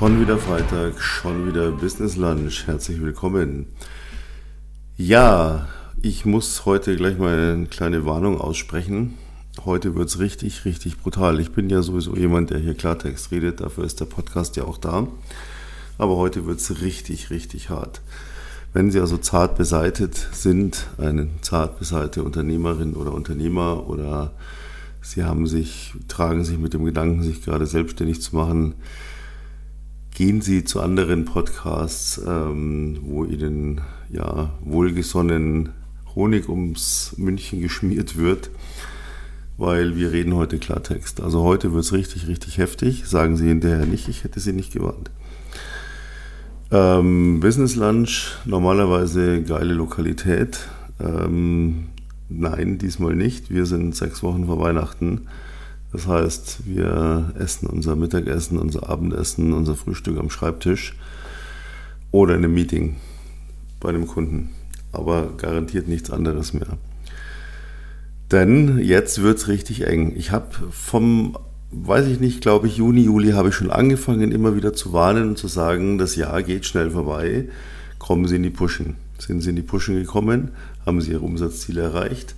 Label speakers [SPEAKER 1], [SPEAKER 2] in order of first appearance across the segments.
[SPEAKER 1] Schon wieder Freitag, schon wieder Business Lunch. Herzlich willkommen. Ja, ich muss heute gleich mal eine kleine Warnung aussprechen. Heute wird es richtig, richtig brutal. Ich bin ja sowieso jemand, der hier Klartext redet. Dafür ist der Podcast ja auch da. Aber heute wird es richtig, richtig hart. Wenn Sie also zart beseitet sind, eine zart beseitete Unternehmerin oder Unternehmer oder Sie haben sich, tragen sich mit dem Gedanken, sich gerade selbstständig zu machen, gehen Sie zu anderen Podcasts, ähm, wo Ihnen ja wohlgesonnen Honig ums München geschmiert wird, weil wir reden heute Klartext. Also heute wird es richtig, richtig heftig. Sagen Sie hinterher nicht, ich hätte Sie nicht gewarnt. Ähm, Business Lunch, normalerweise geile Lokalität. Ähm, nein, diesmal nicht. Wir sind sechs Wochen vor Weihnachten. Das heißt, wir essen unser Mittagessen, unser Abendessen, unser Frühstück am Schreibtisch oder in einem Meeting bei einem Kunden. Aber garantiert nichts anderes mehr. Denn jetzt wird es richtig eng. Ich habe vom, weiß ich nicht, glaube ich, Juni, Juli habe ich schon angefangen, immer wieder zu warnen und zu sagen, das Jahr geht schnell vorbei. Kommen Sie in die Pushen. Sind Sie in die Pushen gekommen? Haben Sie Ihre Umsatzziele erreicht?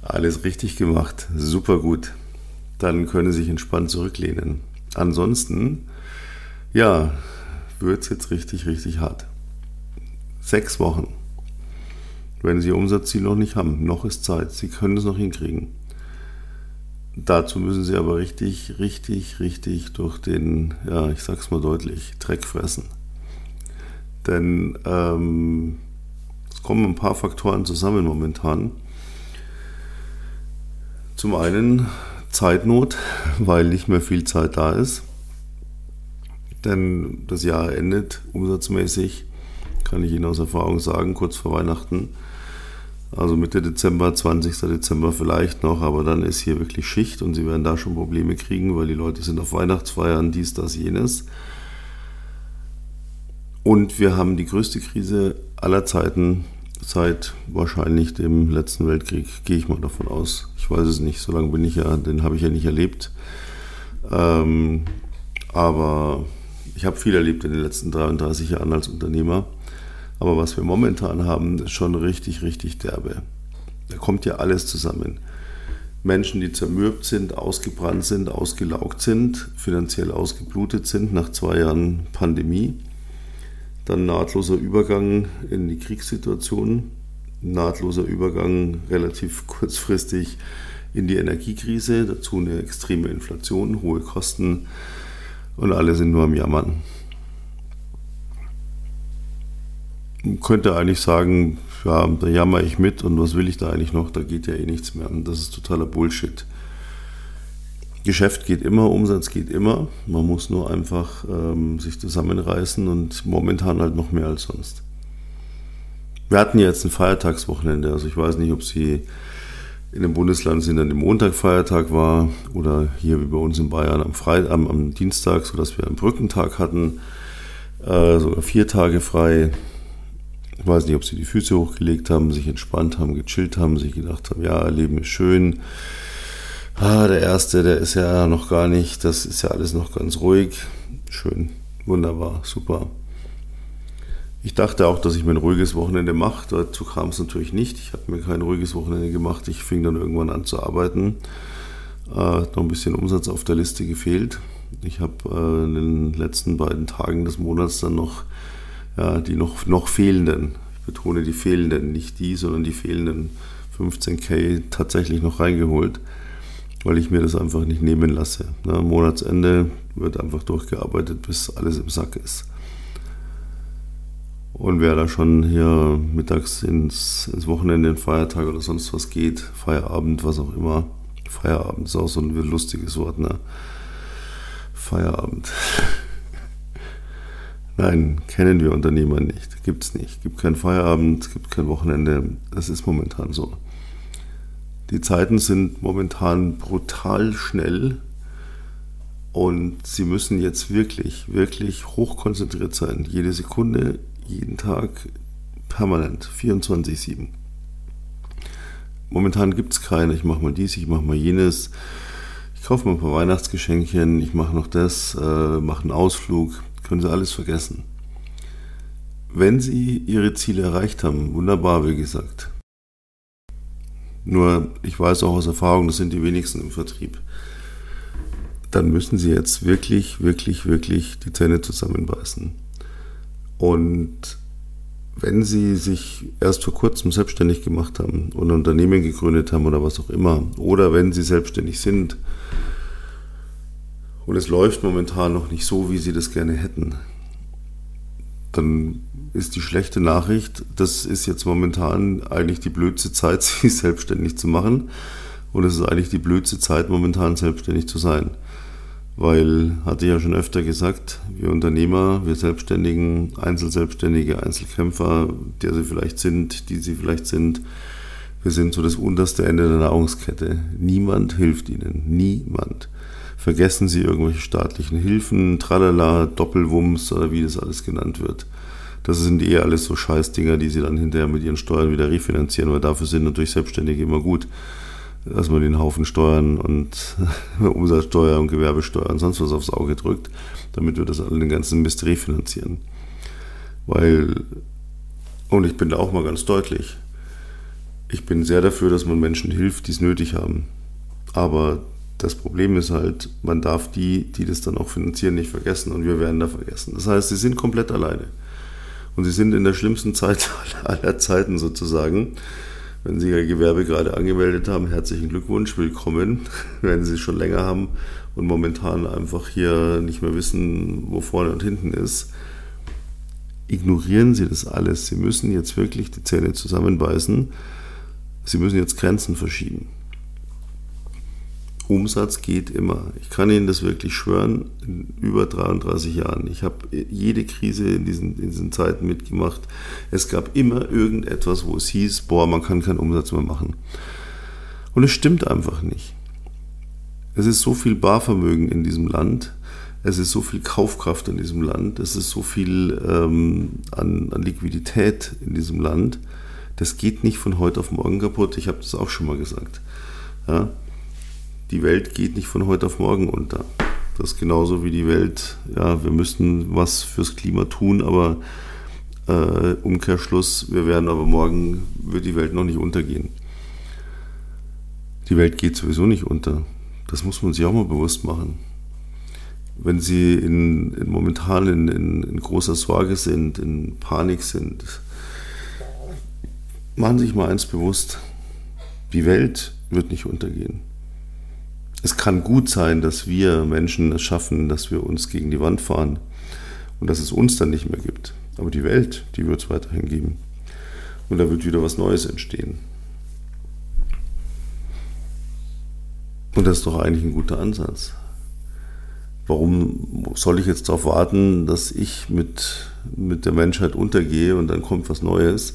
[SPEAKER 1] Alles richtig gemacht. Super gut dann können Sie sich entspannt zurücklehnen. Ansonsten, ja, wird es jetzt richtig, richtig hart. Sechs Wochen. Wenn Sie Ihr Umsatzziel noch nicht haben, noch ist Zeit. Sie können es noch hinkriegen. Dazu müssen Sie aber richtig, richtig, richtig durch den, ja, ich sag's mal deutlich, Dreck fressen. Denn ähm, es kommen ein paar Faktoren zusammen momentan. Zum einen Zeitnot, weil nicht mehr viel Zeit da ist. Denn das Jahr endet umsatzmäßig, kann ich Ihnen aus Erfahrung sagen, kurz vor Weihnachten. Also Mitte Dezember, 20. Dezember vielleicht noch, aber dann ist hier wirklich Schicht und Sie werden da schon Probleme kriegen, weil die Leute sind auf Weihnachtsfeiern, dies, das, jenes. Und wir haben die größte Krise aller Zeiten seit wahrscheinlich dem letzten Weltkrieg, gehe ich mal davon aus. Ich weiß es nicht, so lange bin ich ja, den habe ich ja nicht erlebt. Ähm, aber ich habe viel erlebt in den letzten 33 Jahren als Unternehmer. Aber was wir momentan haben, ist schon richtig, richtig derbe. Da kommt ja alles zusammen. Menschen, die zermürbt sind, ausgebrannt sind, ausgelaugt sind, finanziell ausgeblutet sind nach zwei Jahren Pandemie dann nahtloser Übergang in die Kriegssituation, nahtloser Übergang relativ kurzfristig in die Energiekrise, dazu eine extreme Inflation, hohe Kosten und alle sind nur am Jammern. Man könnte eigentlich sagen, ja, da jammer ich mit und was will ich da eigentlich noch, da geht ja eh nichts mehr. Und das ist totaler Bullshit. Geschäft geht immer, Umsatz geht immer. Man muss nur einfach ähm, sich zusammenreißen und momentan halt noch mehr als sonst. Wir hatten jetzt ein Feiertagswochenende. Also ich weiß nicht, ob Sie in dem Bundesland sind, an dem Montag Feiertag war oder hier wie bei uns in Bayern am, Freitag, am, am Dienstag, sodass wir einen Brückentag hatten, äh, sogar vier Tage frei. Ich weiß nicht, ob Sie die Füße hochgelegt haben, sich entspannt haben, gechillt haben, sich gedacht haben, ja, Leben ist schön ah, der erste, der ist ja noch gar nicht, das ist ja alles noch ganz ruhig. Schön, wunderbar, super. Ich dachte auch, dass ich mir ein ruhiges Wochenende mache. Dazu kam es natürlich nicht. Ich habe mir kein ruhiges Wochenende gemacht. Ich fing dann irgendwann an zu arbeiten. Äh, noch ein bisschen Umsatz auf der Liste gefehlt. Ich habe äh, in den letzten beiden Tagen des Monats dann noch ja, die noch, noch fehlenden, ich betone die fehlenden, nicht die, sondern die fehlenden 15k tatsächlich noch reingeholt weil ich mir das einfach nicht nehmen lasse. Na, Monatsende wird einfach durchgearbeitet, bis alles im Sack ist. Und wer da schon hier mittags ins, ins Wochenende, den Feiertag oder sonst was geht, Feierabend, was auch immer, Feierabend ist auch so ein lustiges Wort, ne? Feierabend. Nein, kennen wir Unternehmer nicht. Gibt's nicht. Gibt kein Feierabend, gibt kein Wochenende. Das ist momentan so. Die Zeiten sind momentan brutal schnell und Sie müssen jetzt wirklich, wirklich hochkonzentriert sein. Jede Sekunde, jeden Tag, permanent, 24-7. Momentan gibt es keine, ich mache mal dies, ich mache mal jenes. Ich kaufe mal ein paar Weihnachtsgeschenkchen, ich mache noch das, äh, mache einen Ausflug. können Sie alles vergessen. Wenn Sie Ihre Ziele erreicht haben, wunderbar, wie gesagt. Nur, ich weiß auch aus Erfahrung, das sind die wenigsten im Vertrieb. Dann müssen Sie jetzt wirklich, wirklich, wirklich die Zähne zusammenbeißen. Und wenn Sie sich erst vor kurzem selbstständig gemacht haben und ein Unternehmen gegründet haben oder was auch immer, oder wenn Sie selbstständig sind und es läuft momentan noch nicht so, wie Sie das gerne hätten, dann ist die schlechte Nachricht, das ist jetzt momentan eigentlich die blödste Zeit, sich selbstständig zu machen. Und es ist eigentlich die blödste Zeit, momentan selbstständig zu sein. Weil, hatte ich ja schon öfter gesagt, wir Unternehmer, wir Selbstständigen, Einzelselbstständige, Einzelkämpfer, der sie vielleicht sind, die sie vielleicht sind, wir sind so das unterste Ende der Nahrungskette. Niemand hilft ihnen. Niemand. Vergessen Sie irgendwelche staatlichen Hilfen, Tralala, Doppelwumms oder wie das alles genannt wird. Das sind eh alles so Scheißdinger, die Sie dann hinterher mit Ihren Steuern wieder refinanzieren, weil dafür sind natürlich Selbstständige immer gut dass man den Haufen Steuern und Umsatzsteuer und Gewerbesteuer und sonst was aufs Auge drückt, damit wir das alle den ganzen Mist refinanzieren. Weil, und ich bin da auch mal ganz deutlich, ich bin sehr dafür, dass man Menschen hilft, die es nötig haben. Aber das Problem ist halt, man darf die, die das dann auch finanzieren, nicht vergessen und wir werden da vergessen. Das heißt, sie sind komplett alleine. Und sie sind in der schlimmsten Zeit aller Zeiten sozusagen. Wenn Sie Ihr Gewerbe gerade angemeldet haben, herzlichen Glückwunsch, willkommen. Wenn Sie es schon länger haben und momentan einfach hier nicht mehr wissen, wo vorne und hinten ist, ignorieren Sie das alles. Sie müssen jetzt wirklich die Zähne zusammenbeißen. Sie müssen jetzt Grenzen verschieben. Umsatz geht immer. Ich kann Ihnen das wirklich schwören, in über 33 Jahren. Ich habe jede Krise in diesen, in diesen Zeiten mitgemacht. Es gab immer irgendetwas, wo es hieß, boah, man kann keinen Umsatz mehr machen. Und es stimmt einfach nicht. Es ist so viel Barvermögen in diesem Land, es ist so viel Kaufkraft in diesem Land, es ist so viel ähm, an, an Liquidität in diesem Land. Das geht nicht von heute auf morgen kaputt. Ich habe das auch schon mal gesagt. Ja? Die Welt geht nicht von heute auf morgen unter. Das ist genauso wie die Welt, ja, wir müssen was fürs Klima tun, aber äh, Umkehrschluss, wir werden aber morgen, wird die Welt noch nicht untergehen. Die Welt geht sowieso nicht unter. Das muss man sich auch mal bewusst machen. Wenn Sie in, in momentan in, in, in großer Sorge sind, in Panik sind, machen Sie sich mal eins bewusst, die Welt wird nicht untergehen es kann gut sein, dass wir Menschen es schaffen, dass wir uns gegen die Wand fahren und dass es uns dann nicht mehr gibt. Aber die Welt, die wird es weiterhin geben. Und da wird wieder was Neues entstehen. Und das ist doch eigentlich ein guter Ansatz. Warum soll ich jetzt darauf warten, dass ich mit, mit der Menschheit untergehe und dann kommt was Neues?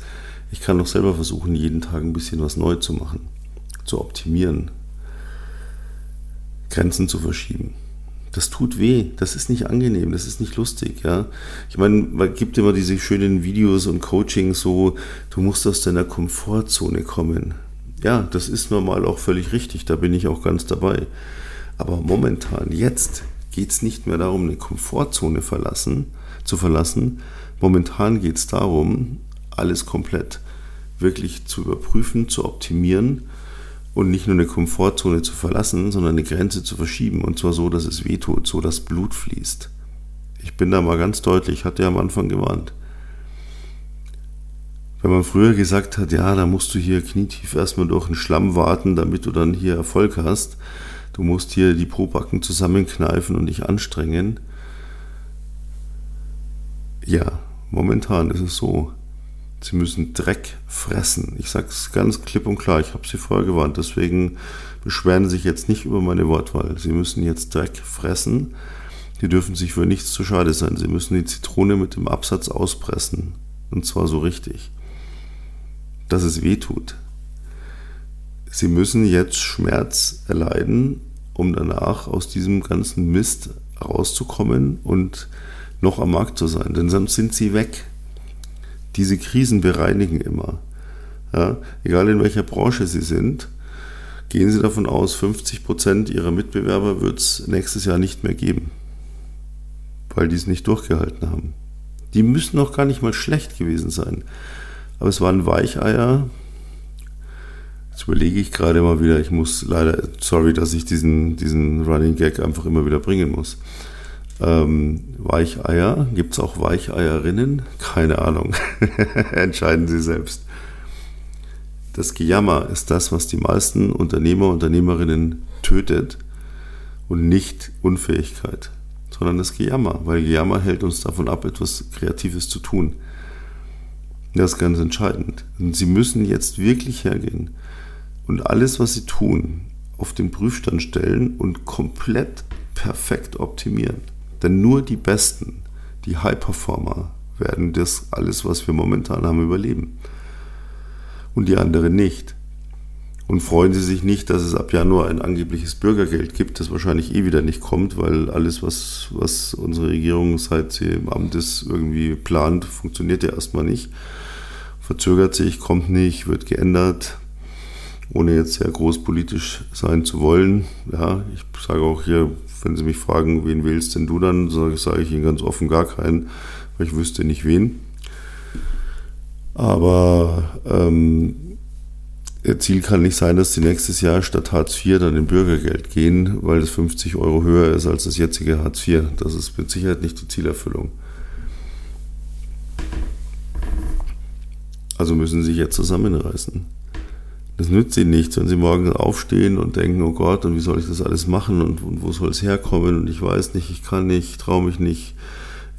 [SPEAKER 1] Ich kann doch selber versuchen, jeden Tag ein bisschen was neu zu machen, zu optimieren, Grenzen zu verschieben. Das tut weh, das ist nicht angenehm, das ist nicht lustig, ja. Ich meine, man gibt immer diese schönen Videos und Coachings so, du musst aus deiner Komfortzone kommen. Ja, das ist normal auch völlig richtig, da bin ich auch ganz dabei. Aber momentan, jetzt geht es nicht mehr darum, eine Komfortzone verlassen, zu verlassen. Momentan geht es darum, alles komplett wirklich zu überprüfen, zu optimieren und nicht nur eine Komfortzone zu verlassen, sondern eine Grenze zu verschieben und zwar so, dass es weh tut, so dass Blut fließt. Ich bin da mal ganz deutlich, hatte ja am Anfang gewarnt. Wenn man früher gesagt hat, ja, da musst du hier knietief erstmal durch den Schlamm warten, damit du dann hier Erfolg hast, du musst hier die Probacken zusammenkneifen und dich anstrengen. Ja, momentan ist es so. Sie müssen Dreck fressen. Ich sage es ganz klipp und klar, ich habe Sie vorher gewarnt, deswegen beschweren Sie sich jetzt nicht über meine Wortwahl. Sie müssen jetzt Dreck fressen. Die dürfen sich für nichts zu schade sein. Sie müssen die Zitrone mit dem Absatz auspressen. Und zwar so richtig. Dass es weh tut. Sie müssen jetzt Schmerz erleiden, um danach aus diesem ganzen Mist rauszukommen und noch am Markt zu sein. Denn sonst sind sie weg diese Krisen bereinigen immer. Ja, egal in welcher Branche Sie sind, gehen Sie davon aus, 50 Prozent Ihrer Mitbewerber wird es nächstes Jahr nicht mehr geben. weil die es nicht durchgehalten haben. Die müssen noch gar nicht mal schlecht gewesen sein. Aber es waren Weicheier. Jetzt überlege ich gerade mal wieder, ich muss leider, sorry, dass ich diesen, diesen Running Gag einfach immer wieder bringen muss. Ähm, Weicheier, gibt es auch Weicheierinnen? Keine Ahnung. Entscheiden Sie selbst. Das Gejammer ist das, was die meisten Unternehmer, Unternehmerinnen tötet und nicht Unfähigkeit, sondern das Gejammer, weil Gejammer hält uns davon ab, etwas Kreatives zu tun. Das ist ganz entscheidend. Und Sie müssen jetzt wirklich hergehen und alles, was Sie tun, auf den Prüfstand stellen und komplett perfekt optimieren. Denn nur die Besten, die High-Performer, werden das alles, was wir momentan haben, überleben. Und die anderen nicht. Und freuen Sie sich nicht, dass es ab Januar ein angebliches Bürgergeld gibt, das wahrscheinlich eh wieder nicht kommt, weil alles, was, was unsere Regierung seit sie im Amt ist, irgendwie plant, funktioniert ja erstmal nicht. Verzögert sich, kommt nicht, wird geändert, ohne jetzt sehr groß politisch sein zu wollen. Ja, ich sage auch hier, wenn Sie mich fragen, wen wählst denn du dann, sage, sage ich Ihnen ganz offen gar keinen, weil ich wüsste nicht wen. Aber ähm, Ziel kann nicht sein, dass sie nächstes Jahr statt Hartz IV dann in Bürgergeld gehen, weil das 50 Euro höher ist als das jetzige Hartz IV. Das ist mit Sicherheit nicht die Zielerfüllung. Also müssen sie sich jetzt zusammenreißen. Das nützt ihnen nichts, wenn sie morgen aufstehen und denken, oh Gott, und wie soll ich das alles machen und, und wo soll es herkommen und ich weiß nicht, ich kann nicht, traue mich nicht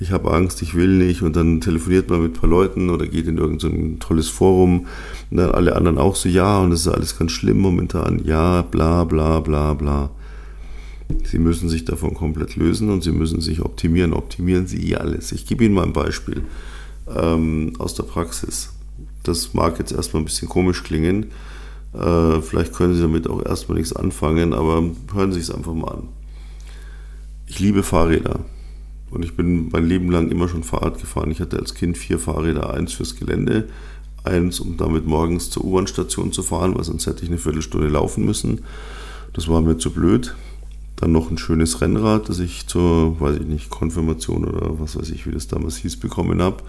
[SPEAKER 1] ich habe Angst, ich will nicht und dann telefoniert man mit ein paar Leuten oder geht in irgendein so tolles Forum und dann alle anderen auch so, ja, und das ist alles ganz schlimm momentan, ja, bla bla bla bla. Sie müssen sich davon komplett lösen und Sie müssen sich optimieren. Optimieren Sie alles. Ich gebe Ihnen mal ein Beispiel ähm, aus der Praxis. Das mag jetzt erstmal ein bisschen komisch klingen. Äh, vielleicht können Sie damit auch erstmal nichts anfangen, aber hören Sie es einfach mal an. Ich liebe Fahrräder. Und ich bin mein Leben lang immer schon Fahrrad gefahren. Ich hatte als Kind vier Fahrräder, eins fürs Gelände, eins, um damit morgens zur U-Bahn-Station zu fahren, weil sonst hätte ich eine Viertelstunde laufen müssen. Das war mir zu blöd. Dann noch ein schönes Rennrad, das ich zur, weiß ich nicht, Konfirmation oder was weiß ich, wie das damals hieß, bekommen habe.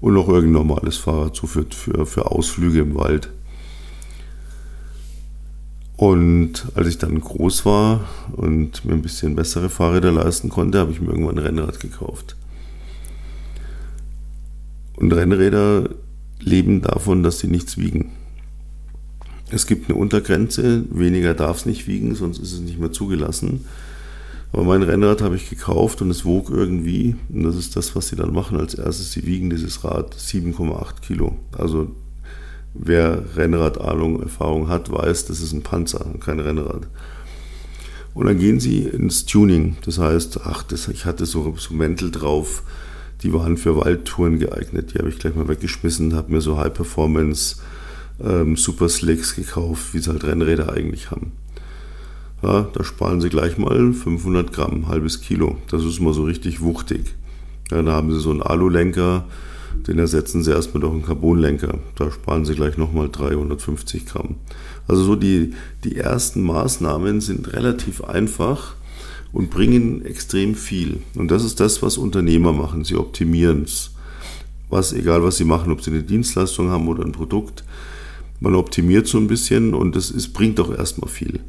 [SPEAKER 1] Und noch irgendein normales Fahrrad, so für, für, für Ausflüge im Wald. Und als ich dann groß war und mir ein bisschen bessere Fahrräder leisten konnte, habe ich mir irgendwann ein Rennrad gekauft. Und Rennräder leben davon, dass sie nichts wiegen. Es gibt eine Untergrenze, weniger darf es nicht wiegen, sonst ist es nicht mehr zugelassen. Aber mein Rennrad habe ich gekauft und es wog irgendwie, und das ist das, was sie dann machen als erstes, sie wiegen dieses Rad 7,8 Kilo. Also wer Rennradahnung, Erfahrung hat, weiß, das ist ein Panzer, kein Rennrad. Und dann gehen sie ins Tuning. Das heißt, ach, das, ich hatte so, so Mäntel drauf, die waren für Waldtouren geeignet. Die habe ich gleich mal weggeschmissen, habe mir so High Performance ähm, Super Slicks gekauft, wie sie halt Rennräder eigentlich haben. Ja, da sparen sie gleich mal 500 Gramm, halbes Kilo. Das ist mal so richtig wuchtig. Ja, da haben sie so einen Alulenker, den ersetzen sie erstmal durch einen Carbonlenker. Da sparen sie gleich nochmal 350 Gramm. Also so die, die ersten Maßnahmen sind relativ einfach und bringen extrem viel. Und das ist das, was Unternehmer machen. Sie optimieren es. Was, egal was sie machen, ob sie eine Dienstleistung haben oder ein Produkt, man optimiert so ein bisschen und das ist, bringt auch erstmal viel.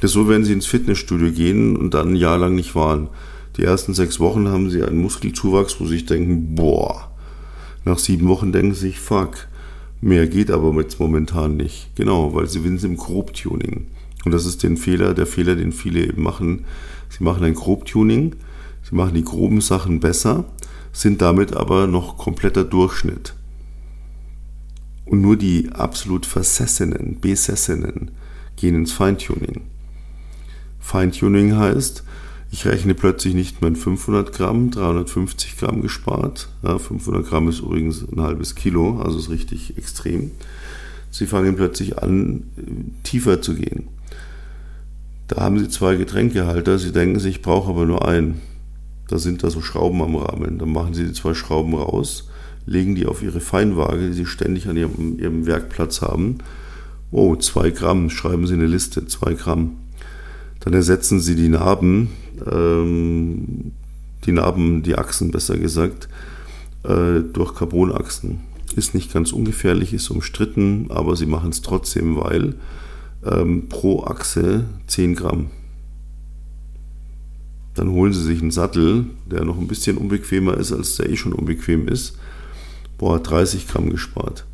[SPEAKER 1] Das ist so, wenn sie ins Fitnessstudio gehen und dann ein Jahr lang nicht waren. Die ersten sechs Wochen haben sie einen Muskelzuwachs, wo sie sich denken, boah, nach sieben Wochen denken sie sich, fuck, mehr geht aber jetzt momentan nicht. Genau, weil sie sind im Grobtuning. Und das ist den Fehler, der Fehler, den viele eben machen. Sie machen ein Grobtuning, sie machen die groben Sachen besser, sind damit aber noch kompletter Durchschnitt. Und nur die absolut Versessenen, Besessenen gehen ins Feintuning. Feintuning heißt, ich rechne plötzlich nicht mehr in 500 Gramm, 350 Gramm gespart. Ja, 500 Gramm ist übrigens ein halbes Kilo, also ist richtig extrem. Sie fangen plötzlich an, tiefer zu gehen. Da haben Sie zwei Getränkehalter, Sie denken sich, ich brauche aber nur einen. Da sind da so Schrauben am Rahmen. Dann machen Sie die zwei Schrauben raus, legen die auf Ihre Feinwaage, die Sie ständig an Ihrem, Ihrem Werkplatz haben. Oh, zwei Gramm, schreiben Sie eine Liste, zwei Gramm. Dann ersetzen Sie die Narben, ähm, die Narben, die Achsen besser gesagt, äh, durch Carbonachsen. Ist nicht ganz ungefährlich, ist umstritten, aber sie machen es trotzdem, weil ähm, pro Achse 10 Gramm. Dann holen sie sich einen Sattel, der noch ein bisschen unbequemer ist, als der eh schon unbequem ist. Boah, 30 Gramm gespart.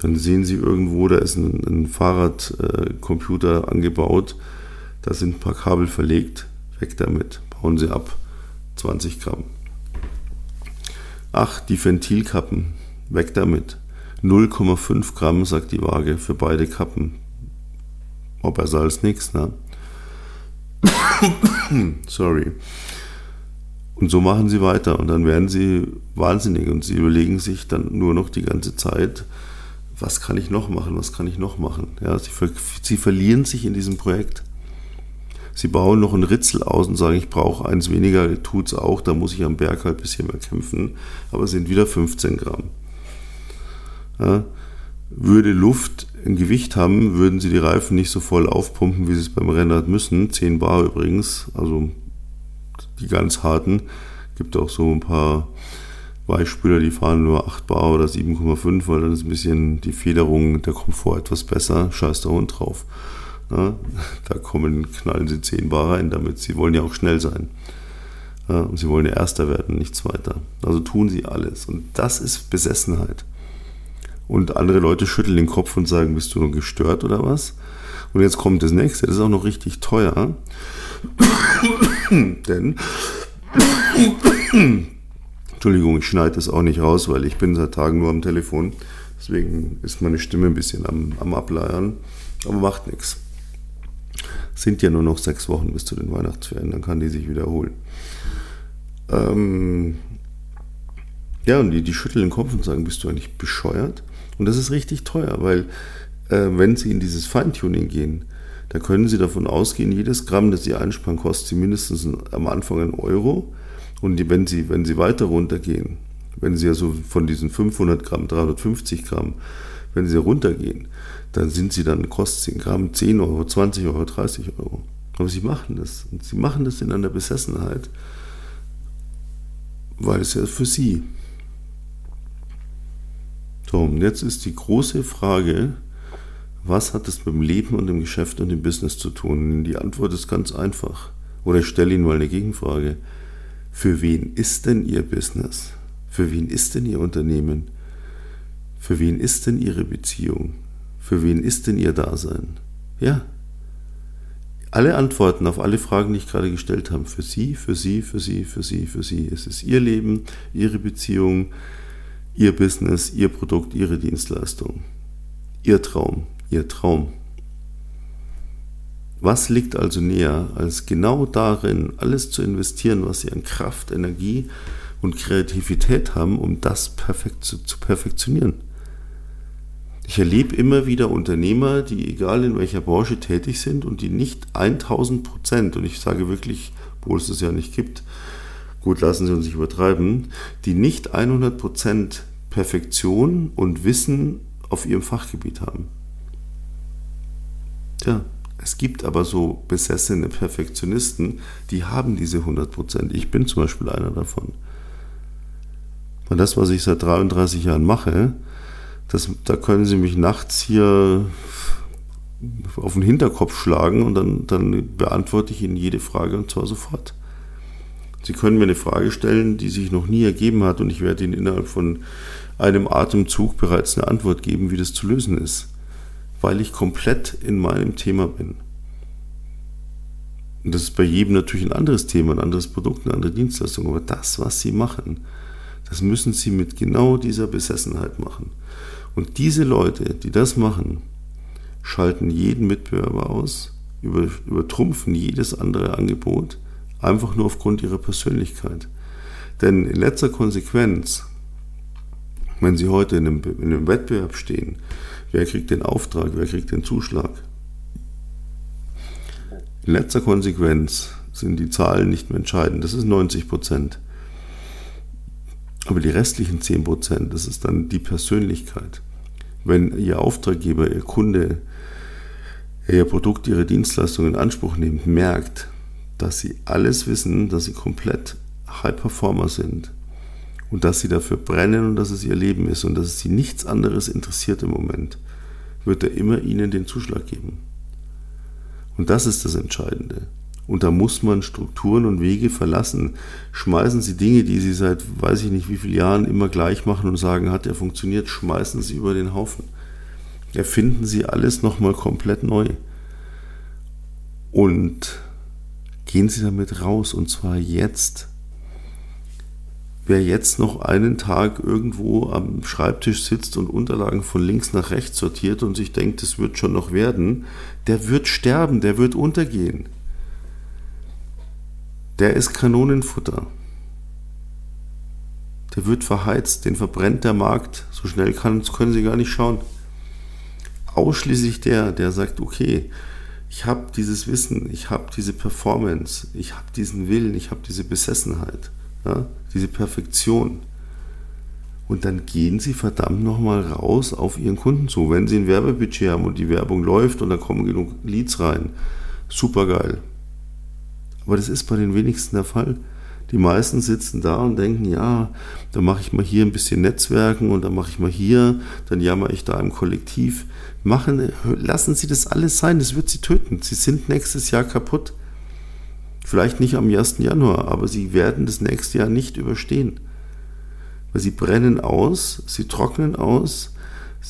[SPEAKER 1] Dann sehen Sie irgendwo, da ist ein, ein Fahrradcomputer äh, angebaut, da sind ein paar Kabel verlegt, weg damit, bauen Sie ab, 20 Gramm. Ach, die Ventilkappen, weg damit. 0,5 Gramm, sagt die Waage, für beide Kappen. Oh, besser als nichts, ne? Sorry. Und so machen sie weiter und dann werden sie wahnsinnig und sie überlegen sich dann nur noch die ganze Zeit, was kann ich noch machen, was kann ich noch machen. Ja, sie, sie verlieren sich in diesem Projekt. Sie bauen noch ein Ritzel aus und sagen, ich brauche eins weniger, tut es auch, da muss ich am Berg halt ein bisschen mehr kämpfen, aber es sind wieder 15 Gramm. Ja, würde Luft ein Gewicht haben, würden sie die Reifen nicht so voll aufpumpen, wie sie es beim Rennrad müssen. 10 Bar übrigens, also die ganz harten. Gibt auch so ein paar Beispiele, die fahren nur 8 Bar oder 7,5, weil dann ist ein bisschen die Federung, der Komfort etwas besser. Scheiß der Hund drauf. Ja, da kommen, knallen sie 10 Bar rein, damit sie wollen ja auch schnell sein. Ja, und sie wollen ja Erster werden, nicht Zweiter. Also tun sie alles. Und das ist Besessenheit. Und andere Leute schütteln den Kopf und sagen, bist du nur gestört oder was? Und jetzt kommt das nächste, das ist auch noch richtig teuer. Denn Entschuldigung, ich schneide das auch nicht raus, weil ich bin seit Tagen nur am Telefon. Deswegen ist meine Stimme ein bisschen am, am Ableiern. Aber macht nichts. Sind ja nur noch sechs Wochen bis zu den Weihnachtsferien, dann kann die sich wiederholen. Ähm ja, und die, die schütteln den Kopf und sagen, bist du eigentlich bescheuert? Und das ist richtig teuer, weil äh, wenn sie in dieses Feintuning gehen, da können sie davon ausgehen, jedes Gramm, das sie einsparen, kostet sie mindestens am Anfang einen Euro. Und die, wenn, sie, wenn sie weiter runtergehen, wenn sie also von diesen 500 Gramm, 350 Gramm, wenn sie runtergehen, dann sind sie dann, kostet 10 Gramm 10 Euro, 20 Euro, 30 Euro. Aber sie machen das. Und sie machen das in einer Besessenheit, weil es ja für sie. So, und jetzt ist die große Frage, was hat das mit dem Leben und dem Geschäft und dem Business zu tun? Die Antwort ist ganz einfach. Oder ich stelle Ihnen mal eine Gegenfrage. Für wen ist denn Ihr Business? Für wen ist denn Ihr Unternehmen? Für wen ist denn Ihre Beziehung? Für wen ist denn Ihr Dasein? Ja. Alle Antworten auf alle Fragen, die ich gerade gestellt habe, für Sie, für Sie, für Sie, für Sie, für Sie. Es ist Ihr Leben, Ihre Beziehung, Ihr Business, Ihr Produkt, Ihre Dienstleistung. Ihr Traum, Ihr Traum. Was liegt also näher, als genau darin, alles zu investieren, was Sie an Kraft, Energie und Kreativität haben, um das perfekt zu, zu perfektionieren? Ich erlebe immer wieder Unternehmer, die egal in welcher Branche tätig sind und die nicht 1000 Prozent, und ich sage wirklich, obwohl es das ja nicht gibt, gut, lassen Sie uns nicht übertreiben, die nicht 100 Prozent Perfektion und Wissen auf ihrem Fachgebiet haben. Tja, es gibt aber so besessene Perfektionisten, die haben diese 100 Prozent. Ich bin zum Beispiel einer davon. Und das, was ich seit 33 Jahren mache, das, da können Sie mich nachts hier auf den Hinterkopf schlagen und dann, dann beantworte ich Ihnen jede Frage und zwar sofort. Sie können mir eine Frage stellen, die sich noch nie ergeben hat und ich werde Ihnen innerhalb von einem Atemzug bereits eine Antwort geben, wie das zu lösen ist, weil ich komplett in meinem Thema bin. Und das ist bei jedem natürlich ein anderes Thema, ein anderes Produkt, eine andere Dienstleistung, aber das, was Sie machen, das müssen Sie mit genau dieser Besessenheit machen. Und diese Leute, die das machen, schalten jeden Mitbewerber aus, über, übertrumpfen jedes andere Angebot, einfach nur aufgrund ihrer Persönlichkeit. Denn in letzter Konsequenz, wenn Sie heute in einem, in einem Wettbewerb stehen, wer kriegt den Auftrag, wer kriegt den Zuschlag? In letzter Konsequenz sind die Zahlen nicht mehr entscheidend. Das ist 90 Prozent. Aber die restlichen 10 Prozent, das ist dann die Persönlichkeit. Wenn Ihr Auftraggeber, Ihr Kunde, Ihr Produkt, Ihre Dienstleistung in Anspruch nimmt, merkt, dass Sie alles wissen, dass Sie komplett High Performer sind und dass sie dafür brennen und dass es ihr Leben ist und dass es sie nichts anderes interessiert im Moment, wird er immer ihnen den Zuschlag geben. Und das ist das Entscheidende. Und da muss man Strukturen und Wege verlassen. Schmeißen Sie Dinge, die Sie seit weiß ich nicht wie vielen Jahren immer gleich machen und sagen, hat er funktioniert, schmeißen Sie über den Haufen. Erfinden Sie alles nochmal komplett neu. Und gehen Sie damit raus und zwar jetzt. Wer jetzt noch einen Tag irgendwo am Schreibtisch sitzt und Unterlagen von links nach rechts sortiert und sich denkt, es wird schon noch werden, der wird sterben, der wird untergehen der ist Kanonenfutter. Der wird verheizt, den verbrennt der Markt. So schnell kann, können Sie gar nicht schauen. Ausschließlich der, der sagt, okay, ich habe dieses Wissen, ich habe diese Performance, ich habe diesen Willen, ich habe diese Besessenheit, ja, diese Perfektion. Und dann gehen Sie verdammt nochmal raus auf Ihren Kunden zu. Wenn Sie ein Werbebudget haben und die Werbung läuft und da kommen genug Leads rein, super geil. Aber das ist bei den wenigsten der Fall. Die meisten sitzen da und denken, ja, da mache ich mal hier ein bisschen Netzwerken und dann mache ich mal hier, dann jammer ich da im Kollektiv. Machen, lassen Sie das alles sein, das wird Sie töten. Sie sind nächstes Jahr kaputt. Vielleicht nicht am 1. Januar, aber Sie werden das nächste Jahr nicht überstehen. Weil Sie brennen aus, Sie trocknen aus,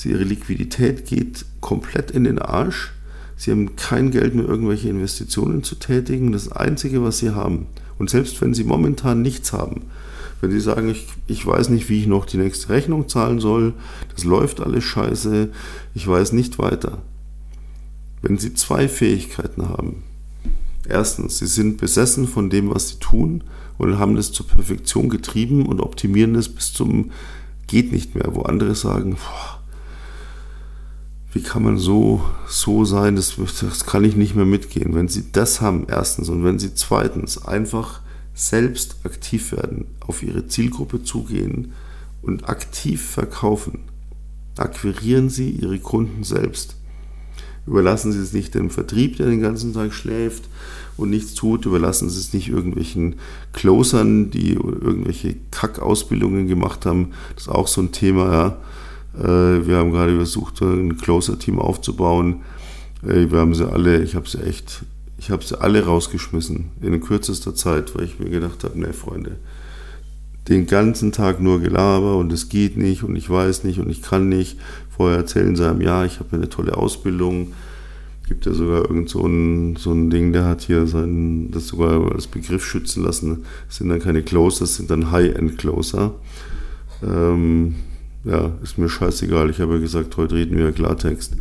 [SPEAKER 1] Ihre Liquidität geht komplett in den Arsch Sie haben kein Geld mehr, irgendwelche Investitionen zu tätigen. Das Einzige, was Sie haben, und selbst wenn Sie momentan nichts haben, wenn Sie sagen, ich, ich weiß nicht, wie ich noch die nächste Rechnung zahlen soll, das läuft alles scheiße, ich weiß nicht weiter. Wenn Sie zwei Fähigkeiten haben, erstens, Sie sind besessen von dem, was Sie tun und haben das zur Perfektion getrieben und optimieren das bis zum geht nicht mehr, wo andere sagen, boah, wie kann man so, so sein, das, das kann ich nicht mehr mitgehen. Wenn Sie das haben, erstens, und wenn Sie zweitens einfach selbst aktiv werden, auf Ihre Zielgruppe zugehen und aktiv verkaufen, akquirieren Sie Ihre Kunden selbst. Überlassen Sie es nicht dem Vertrieb, der den ganzen Tag schläft und nichts tut. Überlassen Sie es nicht irgendwelchen Closern, die irgendwelche Kackausbildungen gemacht haben. Das ist auch so ein Thema, ja wir haben gerade versucht, ein Closer-Team aufzubauen. Äh, wir haben sie alle, ich habe sie echt, ich habe sie alle rausgeschmissen in kürzester Zeit, weil ich mir gedacht habe, ne Freunde, den ganzen Tag nur Gelaber und es geht nicht und ich weiß nicht und ich kann nicht. Vorher erzählen sie einem, ja, ich habe eine tolle Ausbildung. Gibt ja sogar irgend so ein, so ein Ding, der hat hier sein, das sogar als Begriff schützen lassen. Das sind dann keine Closer, das sind dann High-End-Closer. Ähm, ja, ist mir scheißegal. Ich habe ja gesagt, heute reden wir Klartext,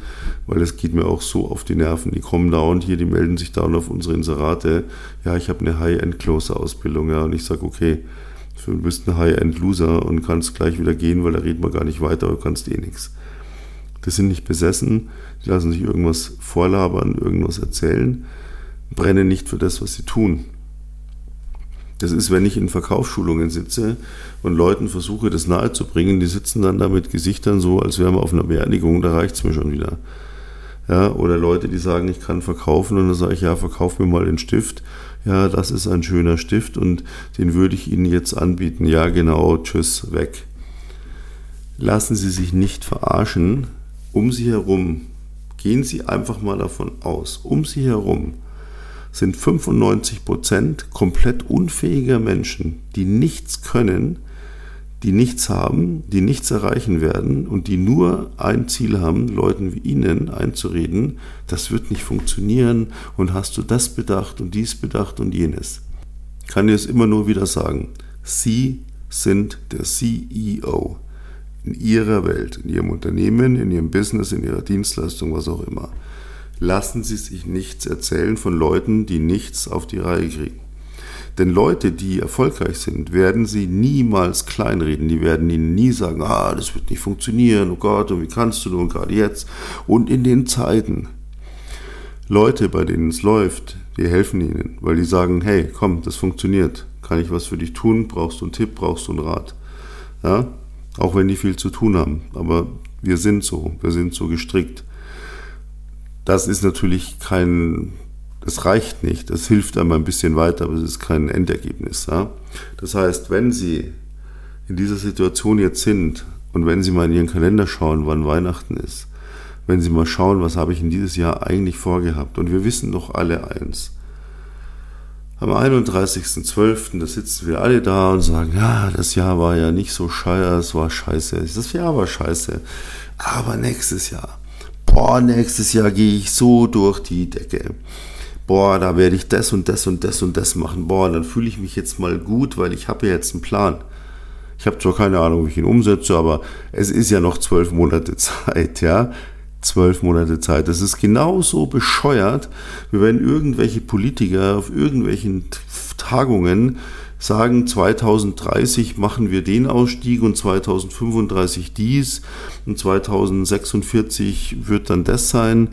[SPEAKER 1] weil es geht mir auch so auf die Nerven. Die kommen da und hier, die melden sich da und auf unsere Inserate. Ja, ich habe eine High-End-Closer-Ausbildung, ja, und ich sage, okay, du bist ein High-End-Loser und kannst gleich wieder gehen, weil da reden wir gar nicht weiter, du kannst eh nichts. Das sind nicht besessen, die lassen sich irgendwas vorlabern, irgendwas erzählen, brennen nicht für das, was sie tun. Das ist, wenn ich in Verkaufsschulungen sitze und Leuten versuche, das nahezubringen, die sitzen dann da mit Gesichtern so, als wären wir auf einer Beerdigung, da reicht es mir schon wieder. Ja, oder Leute, die sagen, ich kann verkaufen und dann sage ich, ja, verkauf mir mal den Stift. Ja, das ist ein schöner Stift und den würde ich Ihnen jetzt anbieten. Ja, genau, tschüss, weg. Lassen Sie sich nicht verarschen. Um Sie herum, gehen Sie einfach mal davon aus, um Sie herum sind 95 Prozent komplett unfähiger Menschen, die nichts können, die nichts haben, die nichts erreichen werden und die nur ein Ziel haben, Leuten wie Ihnen einzureden, das wird nicht funktionieren und hast du das bedacht und dies bedacht und jenes. Ich kann dir es immer nur wieder sagen. Sie sind der CEO in Ihrer Welt, in Ihrem Unternehmen, in Ihrem Business, in Ihrer Dienstleistung, was auch immer lassen Sie sich nichts erzählen von Leuten, die nichts auf die Reihe kriegen. Denn Leute, die erfolgreich sind, werden sie niemals kleinreden. Die werden ihnen nie sagen, ah, das wird nicht funktionieren, oh Gott, und wie kannst du nur gerade jetzt? Und in den Zeiten. Leute, bei denen es läuft, die helfen ihnen, weil die sagen, hey, komm, das funktioniert. Kann ich was für dich tun? Brauchst du einen Tipp? Brauchst du einen Rat? Ja? Auch wenn die viel zu tun haben. Aber wir sind so, wir sind so gestrickt. Das ist natürlich kein Das reicht nicht. Das hilft einmal ein bisschen weiter, aber es ist kein Endergebnis. Ja? Das heißt, wenn Sie in dieser Situation jetzt sind und wenn Sie mal in Ihren Kalender schauen, wann Weihnachten ist, wenn Sie mal schauen, was habe ich in dieses Jahr eigentlich vorgehabt. Und wir wissen doch alle eins. Am 31.12., da sitzen wir alle da und sagen, ja, das Jahr war ja nicht so scheiße, es war scheiße. Das Jahr war scheiße. Aber nächstes Jahr, boah, nächstes Jahr gehe ich so durch die Decke. Boah, da werde ich das und das und das und das machen. Boah, dann fühle ich mich jetzt mal gut, weil ich habe ja jetzt einen Plan. Ich habe zwar keine Ahnung, wie ich ihn umsetze, aber es ist ja noch zwölf Monate Zeit, ja zwölf Monate Zeit. Das ist genauso bescheuert, wie wenn irgendwelche Politiker auf irgendwelchen Tagungen sagen, 2030 machen wir den Ausstieg und 2035 dies und 2046 wird dann das sein.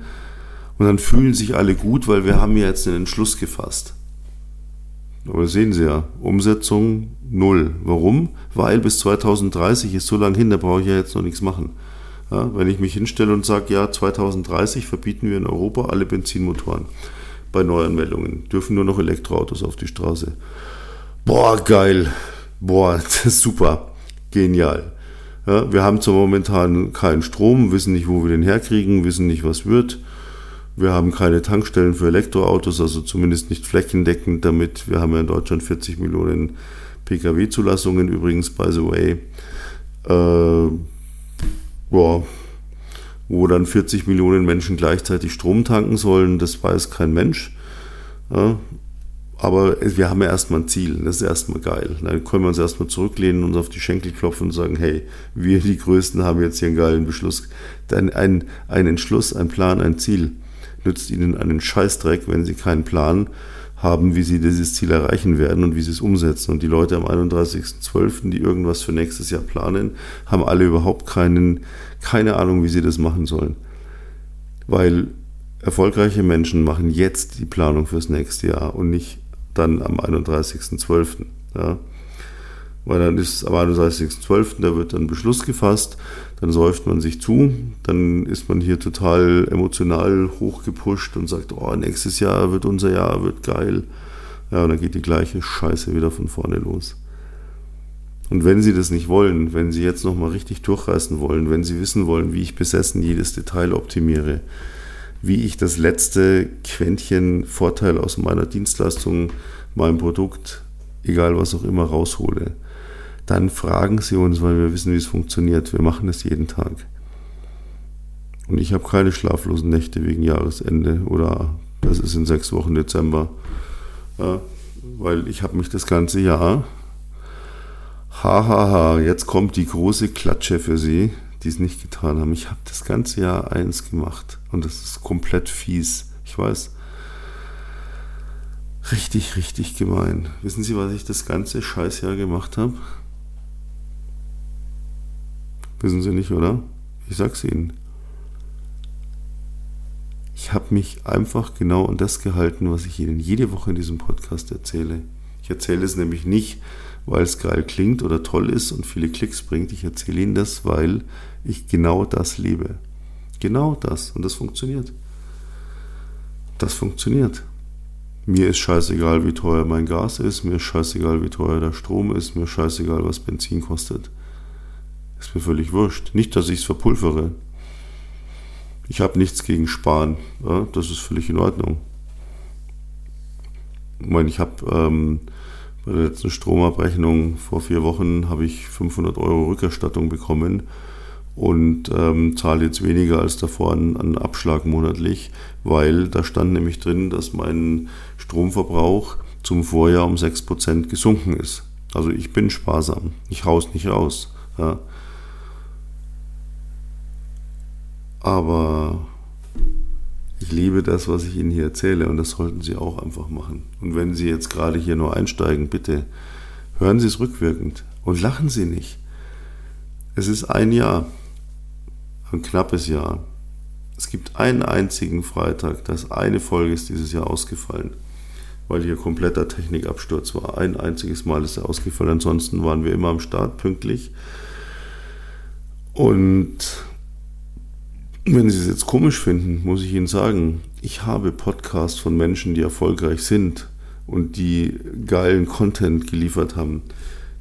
[SPEAKER 1] Und dann fühlen sich alle gut, weil wir haben ja jetzt einen Entschluss gefasst. Aber sehen Sie ja, Umsetzung null. Warum? Weil bis 2030 ist so lange hin, da brauche ich ja jetzt noch nichts machen. Ja, wenn ich mich hinstelle und sage, ja, 2030 verbieten wir in Europa alle Benzinmotoren bei Neuanmeldungen, dürfen nur noch Elektroautos auf die Straße. Boah, geil. Boah, super. Genial. Ja, wir haben zwar momentan keinen Strom, wissen nicht, wo wir den herkriegen, wissen nicht, was wird. Wir haben keine Tankstellen für Elektroautos, also zumindest nicht flächendeckend damit. Wir haben ja in Deutschland 40 Millionen Pkw-Zulassungen übrigens, by the way. Äh, boah, wo dann 40 Millionen Menschen gleichzeitig Strom tanken sollen, das weiß kein Mensch. Ja, aber wir haben ja erstmal ein Ziel, das ist erstmal geil. Dann können wir uns erstmal zurücklehnen, uns auf die Schenkel klopfen und sagen, hey, wir die Größten haben jetzt hier einen geilen Beschluss. Denn ein, ein Entschluss, ein Plan, ein Ziel nützt ihnen einen Scheißdreck, wenn sie keinen Plan haben, wie sie dieses Ziel erreichen werden und wie sie es umsetzen. Und die Leute am 31.12., die irgendwas für nächstes Jahr planen, haben alle überhaupt keinen, keine Ahnung, wie sie das machen sollen. Weil erfolgreiche Menschen machen jetzt die Planung fürs nächste Jahr und nicht dann am 31.12. Ja weil dann ist am 31.12., da wird dann Beschluss gefasst, dann säuft man sich zu, dann ist man hier total emotional hochgepusht und sagt, oh, nächstes Jahr wird unser Jahr, wird geil. Ja, und dann geht die gleiche Scheiße wieder von vorne los. Und wenn Sie das nicht wollen, wenn Sie jetzt nochmal richtig durchreißen wollen, wenn Sie wissen wollen, wie ich besessen jedes Detail optimiere, wie ich das letzte Quäntchen Vorteil aus meiner Dienstleistung, meinem Produkt, egal was auch immer, raushole, dann fragen Sie uns, weil wir wissen, wie es funktioniert. Wir machen es jeden Tag. Und ich habe keine schlaflosen Nächte wegen Jahresende oder das ist in sechs Wochen Dezember. Ja, weil ich habe mich das ganze Jahr, hahaha, ha, ha, jetzt kommt die große Klatsche für Sie, die es nicht getan haben. Ich habe das ganze Jahr eins gemacht und das ist komplett fies. Ich weiß. Richtig, richtig gemein. Wissen Sie, was ich das ganze Scheißjahr gemacht habe? Wissen Sie nicht, oder? Ich sag's Ihnen. Ich habe mich einfach genau an das gehalten, was ich Ihnen jede Woche in diesem Podcast erzähle. Ich erzähle es nämlich nicht, weil es geil klingt oder toll ist und viele Klicks bringt. Ich erzähle Ihnen das, weil ich genau das liebe. Genau das. Und das funktioniert. Das funktioniert. Mir ist scheißegal, wie teuer mein Gas ist, mir ist scheißegal, wie teuer der Strom ist, mir ist scheißegal, was Benzin kostet. Ist mir völlig wurscht. Nicht, dass ich es verpulvere. Ich habe nichts gegen Sparen. Ja, das ist völlig in Ordnung. Ich meine, ich habe ähm, bei der letzten Stromabrechnung vor vier Wochen habe ich 500 Euro Rückerstattung bekommen und ähm, zahle jetzt weniger als davor an, an Abschlag monatlich, weil da stand nämlich drin, dass mein Stromverbrauch zum Vorjahr um 6% gesunken ist. Also ich bin sparsam, ich haus nicht raus. Ja. Aber ich liebe das, was ich Ihnen hier erzähle und das sollten Sie auch einfach machen. Und wenn Sie jetzt gerade hier nur einsteigen, bitte hören Sie es rückwirkend und lachen Sie nicht. Es ist ein Jahr, ein knappes Jahr. Es gibt einen einzigen Freitag, dass eine Folge ist dieses Jahr ausgefallen, weil hier kompletter Technikabsturz war. Ein einziges Mal ist er ausgefallen, ansonsten waren wir immer am Start pünktlich. Und Wenn Sie es jetzt komisch finden, muss ich Ihnen sagen, ich habe Podcasts von Menschen, die erfolgreich sind und die geilen Content geliefert haben,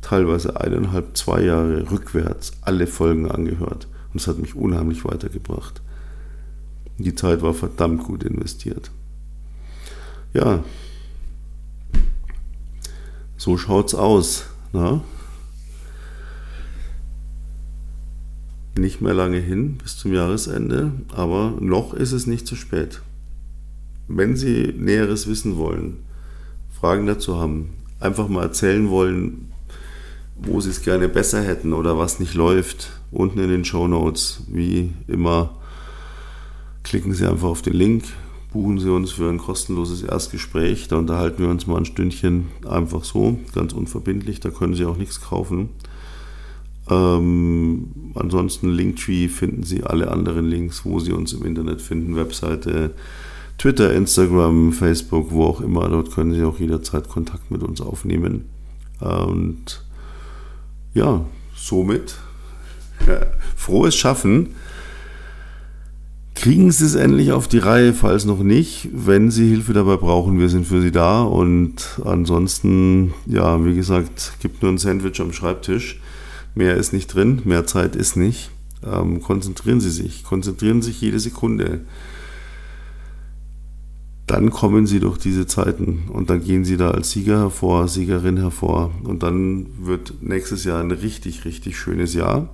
[SPEAKER 1] teilweise eineinhalb, zwei Jahre rückwärts alle Folgen angehört. Und es hat mich unheimlich weitergebracht. Die Zeit war verdammt gut investiert. Ja, so schaut's aus. Na? Nicht mehr lange hin bis zum Jahresende, aber noch ist es nicht zu spät. Wenn Sie Näheres wissen wollen, Fragen dazu haben, einfach mal erzählen wollen, wo Sie es gerne besser hätten oder was nicht läuft, unten in den Show Notes, wie immer, klicken Sie einfach auf den Link, buchen Sie uns für ein kostenloses Erstgespräch. Da unterhalten wir uns mal ein Stündchen einfach so, ganz unverbindlich. Da können Sie auch nichts kaufen. Ähm, ansonsten Linktree finden Sie alle anderen Links, wo Sie uns im Internet finden, Webseite, Twitter, Instagram, Facebook, wo auch immer. Dort können Sie auch jederzeit Kontakt mit uns aufnehmen. Und ja, somit frohes Schaffen. Kriegen Sie es endlich auf die Reihe, falls noch nicht. Wenn Sie Hilfe dabei brauchen, wir sind für Sie da. Und ansonsten, ja, wie gesagt, gibt nur ein Sandwich am Schreibtisch. Mehr ist nicht drin, mehr Zeit ist nicht. Ähm, konzentrieren Sie sich, konzentrieren Sie sich jede Sekunde dann kommen sie durch diese Zeiten und dann gehen sie da als Sieger hervor, Siegerin hervor und dann wird nächstes Jahr ein richtig, richtig schönes Jahr.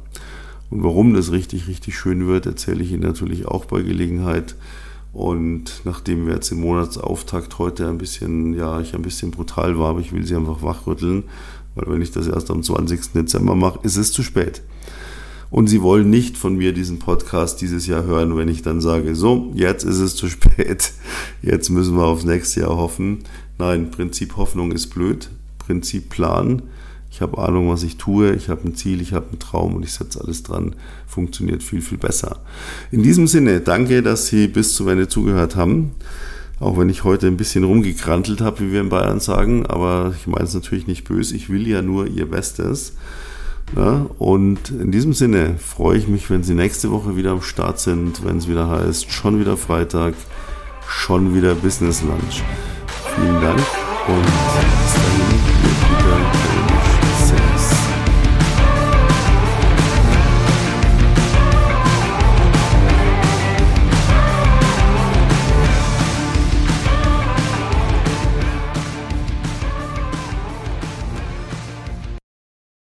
[SPEAKER 1] Und warum das richtig, richtig schön wird, erzähle ich Ihnen natürlich auch bei Gelegenheit. Und nachdem wir jetzt im Monatsauftakt heute ein bisschen, ja, ich ein bisschen brutal war, aber ich will Sie einfach wachrütteln, weil wenn ich das erst am 20. Dezember mache, ist es zu spät. Und sie wollen nicht von mir diesen Podcast dieses Jahr hören, wenn ich dann sage, so, jetzt ist es zu spät, jetzt müssen wir aufs nächste Jahr hoffen. Nein, Prinzip Hoffnung ist blöd, Prinzip Plan. Ich habe Ahnung, was ich tue, ich habe ein Ziel, ich habe einen Traum und ich setze alles dran. Funktioniert viel, viel besser. In diesem Sinne, danke, dass Sie bis zum Ende zugehört haben. Auch wenn ich heute ein bisschen rumgekrantelt habe, wie wir in Bayern sagen, aber ich meine es natürlich nicht böse. Ich will ja nur Ihr Bestes. Ja, und in diesem Sinne freue ich mich, wenn Sie nächste Woche wieder am Start sind, wenn es wieder heißt, schon wieder Freitag, schon wieder Business Lunch. Vielen Dank und.